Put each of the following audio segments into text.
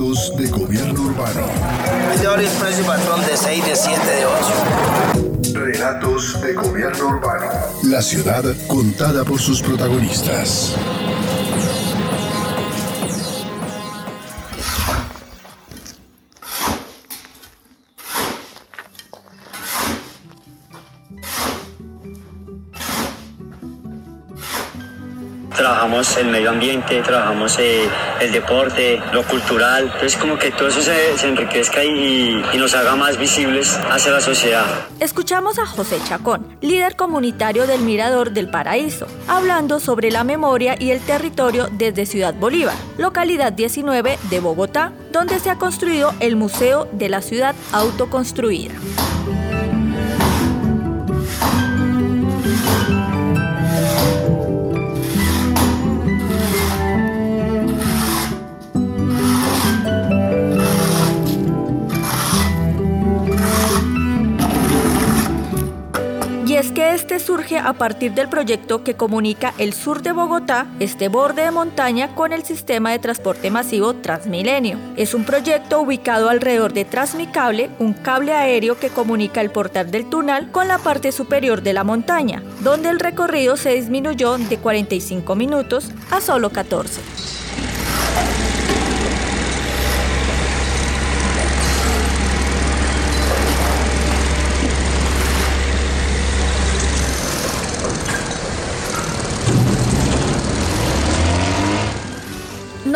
De gobierno urbano. Es de hora y precio patrón de 6, de 7, de 8. Relatos de gobierno urbano. La ciudad contada por sus protagonistas. El medio ambiente, trabajamos eh, el deporte, lo cultural, entonces como que todo eso se, enriquezca y nos haga más visibles hacia la sociedad. Escuchamos a José Chacón, líder comunitario del Mirador del Paraíso, hablando sobre la memoria y el territorio desde Ciudad Bolívar, localidad 19 de Bogotá, donde se ha construido el Museo de la Ciudad Autoconstruida. A partir del proyecto que comunica el sur de Bogotá, este borde de montaña, con el sistema de transporte masivo Transmilenio. Es un proyecto ubicado alrededor de Transmicable, un cable aéreo que comunica el portal del Tunal con la parte superior de la montaña, donde el recorrido se disminuyó de 45 minutos a solo 14.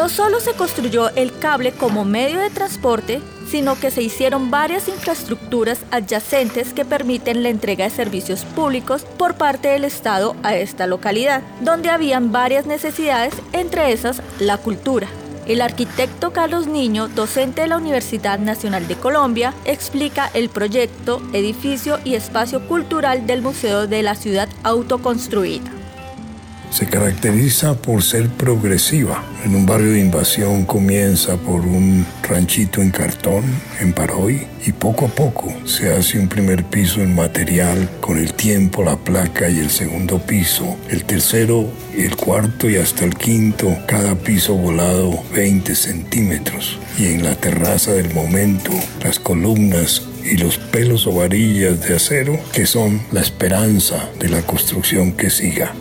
No solo se construyó el cable como medio de transporte, sino que se hicieron varias infraestructuras adyacentes que permiten la entrega de servicios públicos por parte del Estado a esta localidad, donde habían varias necesidades, entre esas la cultura. El arquitecto Carlos Niño, docente de la Universidad Nacional de Colombia, explica el proyecto, edificio y espacio cultural del Museo de la Ciudad Autoconstruida se caracteriza por ser progresiva. En un barrio de invasión comienza por un ranchito en cartón, en Paroy, y poco a poco se hace un primer piso en material, con el tiempo, la placa y el segundo piso, el tercero, el cuarto y hasta el quinto, cada piso volado 20 centímetros. Y en la terraza del momento, las columnas y los pelos o varillas de acero que son la esperanza de la construcción que siga.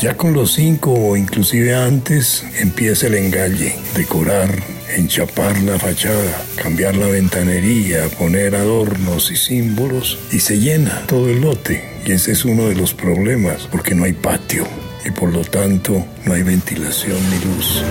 Ya con los cinco o inclusive antes empieza el engalle, decorar, enchapar la fachada, cambiar la ventanería, poner adornos y símbolos y se llena todo el lote. Y ese es uno de los problemas porque no hay patio y por lo tanto no hay ventilación ni luz.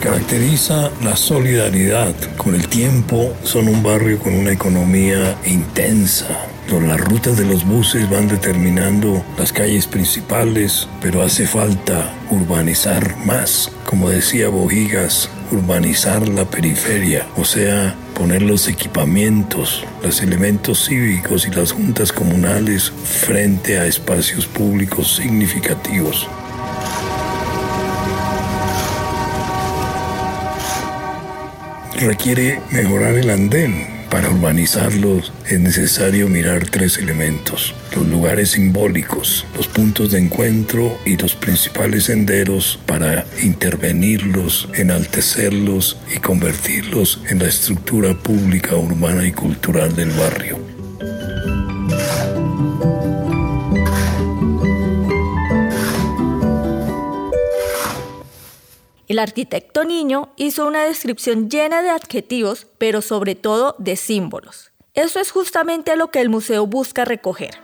Caracteriza la solidaridad. Con el tiempo son un barrio con una economía intensa, las rutas de los buses van determinando las calles principales, pero hace falta urbanizar más. Como decía Bojigas, urbanizar la periferia, o sea, poner los equipamientos, los elementos cívicos y las juntas comunales frente a espacios públicos significativos. Requiere mejorar el andén, para urbanizarlos es necesario mirar tres elementos, los lugares simbólicos, los puntos de encuentro y los principales senderos para intervenirlos, enaltecerlos y convertirlos en la estructura pública, urbana y cultural del barrio. El arquitecto niño hizo una descripción llena de adjetivos, pero sobre todo de símbolos. Eso es justamente lo que el museo busca recoger.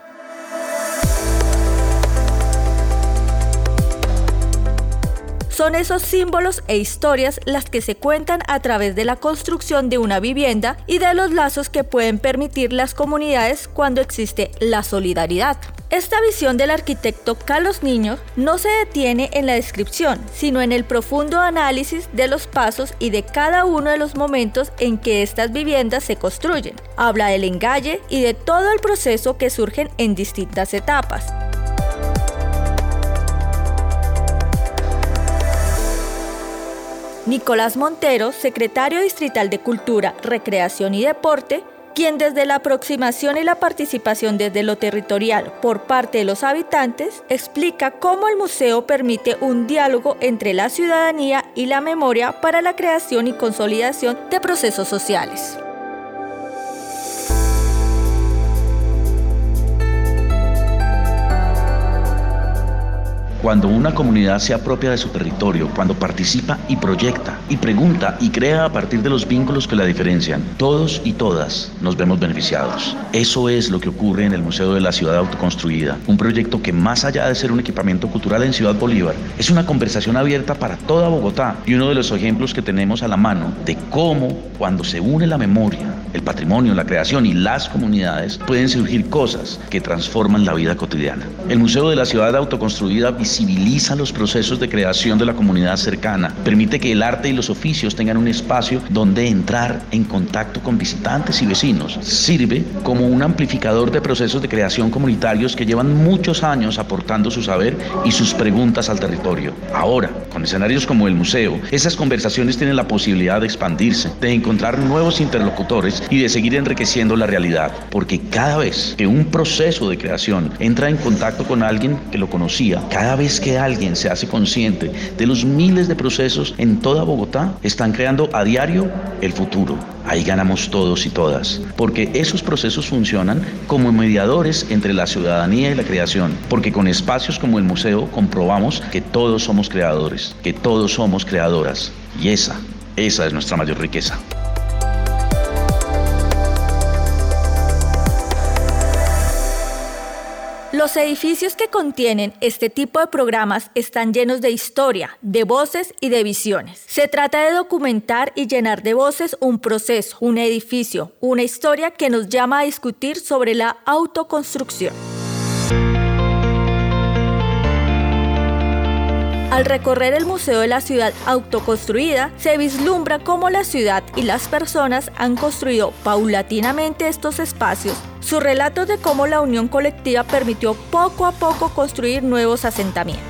Son esos símbolos e historias las que se cuentan a través de la construcción de una vivienda y de los lazos que pueden permitir las comunidades cuando existe la solidaridad. Esta visión del arquitecto Carlos Niño no se detiene en la descripción, sino en el profundo análisis de los pasos y de cada uno de los momentos en que estas viviendas se construyen. Habla del engalle y de todo el proceso que surgen en distintas etapas. Nicolás Montero, secretario distrital de Cultura, Recreación y Deporte, quien desde la aproximación y la participación desde lo territorial por parte de los habitantes explica cómo el museo permite un diálogo entre la ciudadanía y la memoria para la creación y consolidación de procesos sociales. Cuando una comunidad se apropia de su territorio, cuando participa y proyecta y pregunta y crea a partir de los vínculos que la diferencian, todos y todas nos vemos beneficiados. Eso es lo que ocurre en el Museo de la Ciudad Autoconstruida, un proyecto que más allá de ser un equipamiento cultural en Ciudad Bolívar, es una conversación abierta para toda Bogotá y uno de los ejemplos que tenemos a la mano de cómo cuando se une la memoria, el patrimonio, la creación y las comunidades, pueden surgir cosas que transforman la vida cotidiana. El Museo de la Ciudad Autoconstruida visibiliza los procesos de creación de la comunidad cercana, permite que el arte y los oficios tengan un espacio donde entrar en contacto con visitantes y vecinos. Sirve como un amplificador de procesos de creación comunitarios que llevan muchos años aportando su saber y sus preguntas al territorio. Ahora, con escenarios como el museo, esas conversaciones tienen la posibilidad de expandirse, de encontrar nuevos interlocutores y de seguir enriqueciendo la realidad, porque cada vez que un proceso de creación entra en contacto con alguien que lo conocía, cada vez que alguien se hace consciente de los miles de procesos en toda Bogotá, están creando a diario el futuro. Ahí ganamos todos y todas, porque esos procesos funcionan como mediadores entre la ciudadanía y la creación, porque con espacios como el museo comprobamos que todos somos creadores, que todos somos creadoras, y esa, esa es nuestra mayor riqueza. Los edificios que contienen este tipo de programas están llenos de historia, de voces y de visiones. Se trata de documentar y llenar de voces un proceso, un edificio, una historia que nos llama a discutir sobre la autoconstrucción. Al recorrer el Museo de la Ciudad Autoconstruida, se vislumbra cómo la ciudad y las personas han construido paulatinamente estos espacios su relato de cómo la unión colectiva permitió poco a poco construir nuevos asentamientos.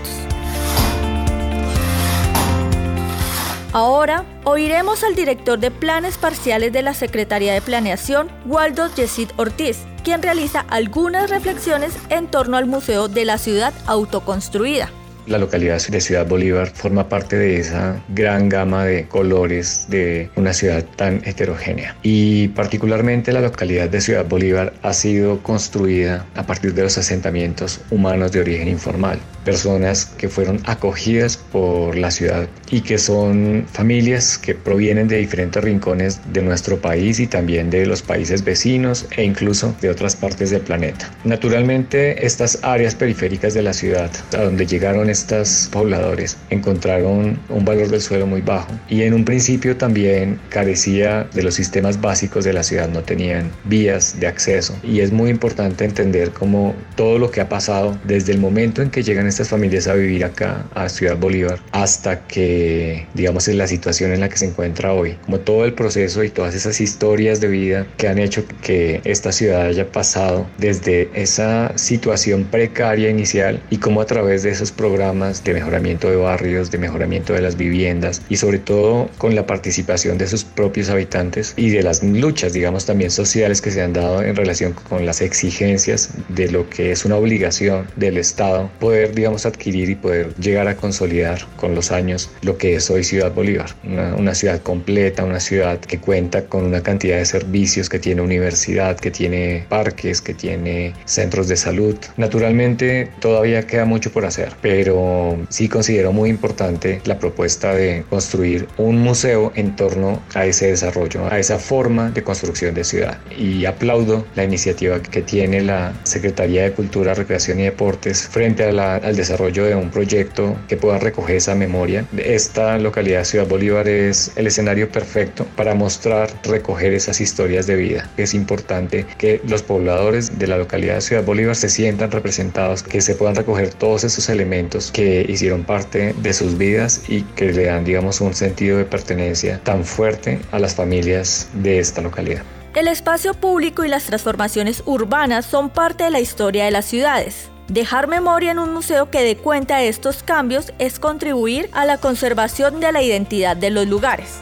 Ahora oiremos al director de planes parciales de la Secretaría de Planeación, Waldo Yesid Ortiz, quien realiza algunas reflexiones en torno al Museo de la Ciudad Autoconstruida. La localidad de Ciudad Bolívar forma parte de esa gran gama de colores de una ciudad tan heterogénea. Y particularmente la localidad de Ciudad Bolívar ha sido construida a partir de los asentamientos humanos de origen informal. Personas que fueron acogidas por la ciudad y que son familias que provienen de diferentes rincones de nuestro país y también de los países vecinos e incluso de otras partes del planeta. Naturalmente, estas áreas periféricas de la ciudad, a donde llegaron estos pobladores encontraron un valor del suelo muy bajo y en un principio también carecía de los sistemas básicos de la ciudad, no tenían vías de acceso y es muy importante entender cómo todo lo que ha pasado desde el momento en que llegan estas familias a vivir acá a Ciudad Bolívar hasta que digamos es la situación en la que se encuentra hoy, como todo el proceso y todas esas historias de vida que han hecho que esta ciudad haya pasado desde esa situación precaria inicial y cómo a través de esos programas de mejoramiento de barrios, de mejoramiento de las viviendas y sobre todo con la participación de sus propios habitantes y de las luchas, digamos, también sociales que se han dado en relación con las exigencias de lo que es una obligación del Estado poder, digamos, adquirir y poder llegar a consolidar con los años lo que es hoy Ciudad Bolívar, una, una ciudad completa, una ciudad que cuenta con una cantidad de servicios, que tiene universidad, que tiene parques, que tiene centros de salud. Naturalmente todavía queda mucho por hacer, pero sí considero muy importante la propuesta de construir un museo en torno a ese desarrollo, a esa forma de construcción de ciudad. Y aplaudo la iniciativa que tiene la Secretaría de Cultura, Recreación y Deportes frente al el desarrollo de un proyecto que pueda recoger esa memoria. Esta localidad Ciudad Bolívar es el escenario perfecto para mostrar, recoger esas historias de vida. Es importante que los pobladores de la localidad de Ciudad Bolívar se sientan representados, que se puedan recoger todos esos elementos que hicieron parte de sus vidas y que le dan, digamos, un sentido de pertenencia tan fuerte a las familias de esta localidad. El espacio público y las transformaciones urbanas son parte de la historia de las ciudades. Dejar memoria en un museo que dé cuenta de estos cambios es contribuir a la conservación de la identidad de los lugares.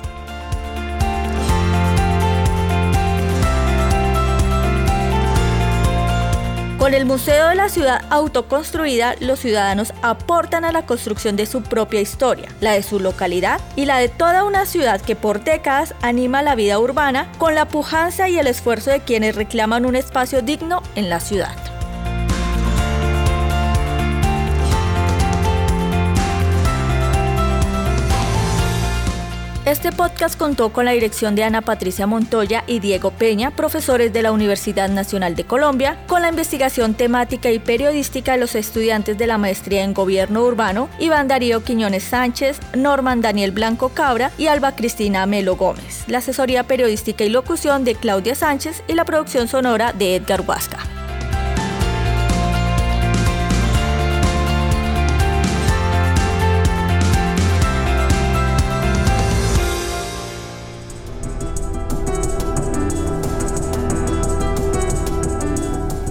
Con el Museo de la Ciudad autoconstruida, los ciudadanos aportan a la construcción de su propia historia, la de su localidad y la de toda una ciudad que por décadas anima la vida urbana con la pujanza y el esfuerzo de quienes reclaman un espacio digno en la ciudad. Este podcast contó con la dirección de Ana Patricia Montoya y Diego Peña, profesores de la Universidad Nacional de Colombia, con la investigación temática y periodística de los estudiantes de la maestría en Gobierno Urbano, Iván Darío Quiñones Sánchez, Norman Daniel Blanco Cabra y Alba Cristina Melo Gómez, la asesoría periodística y locución de Claudia Sánchez y la producción sonora de Edgar Huasca.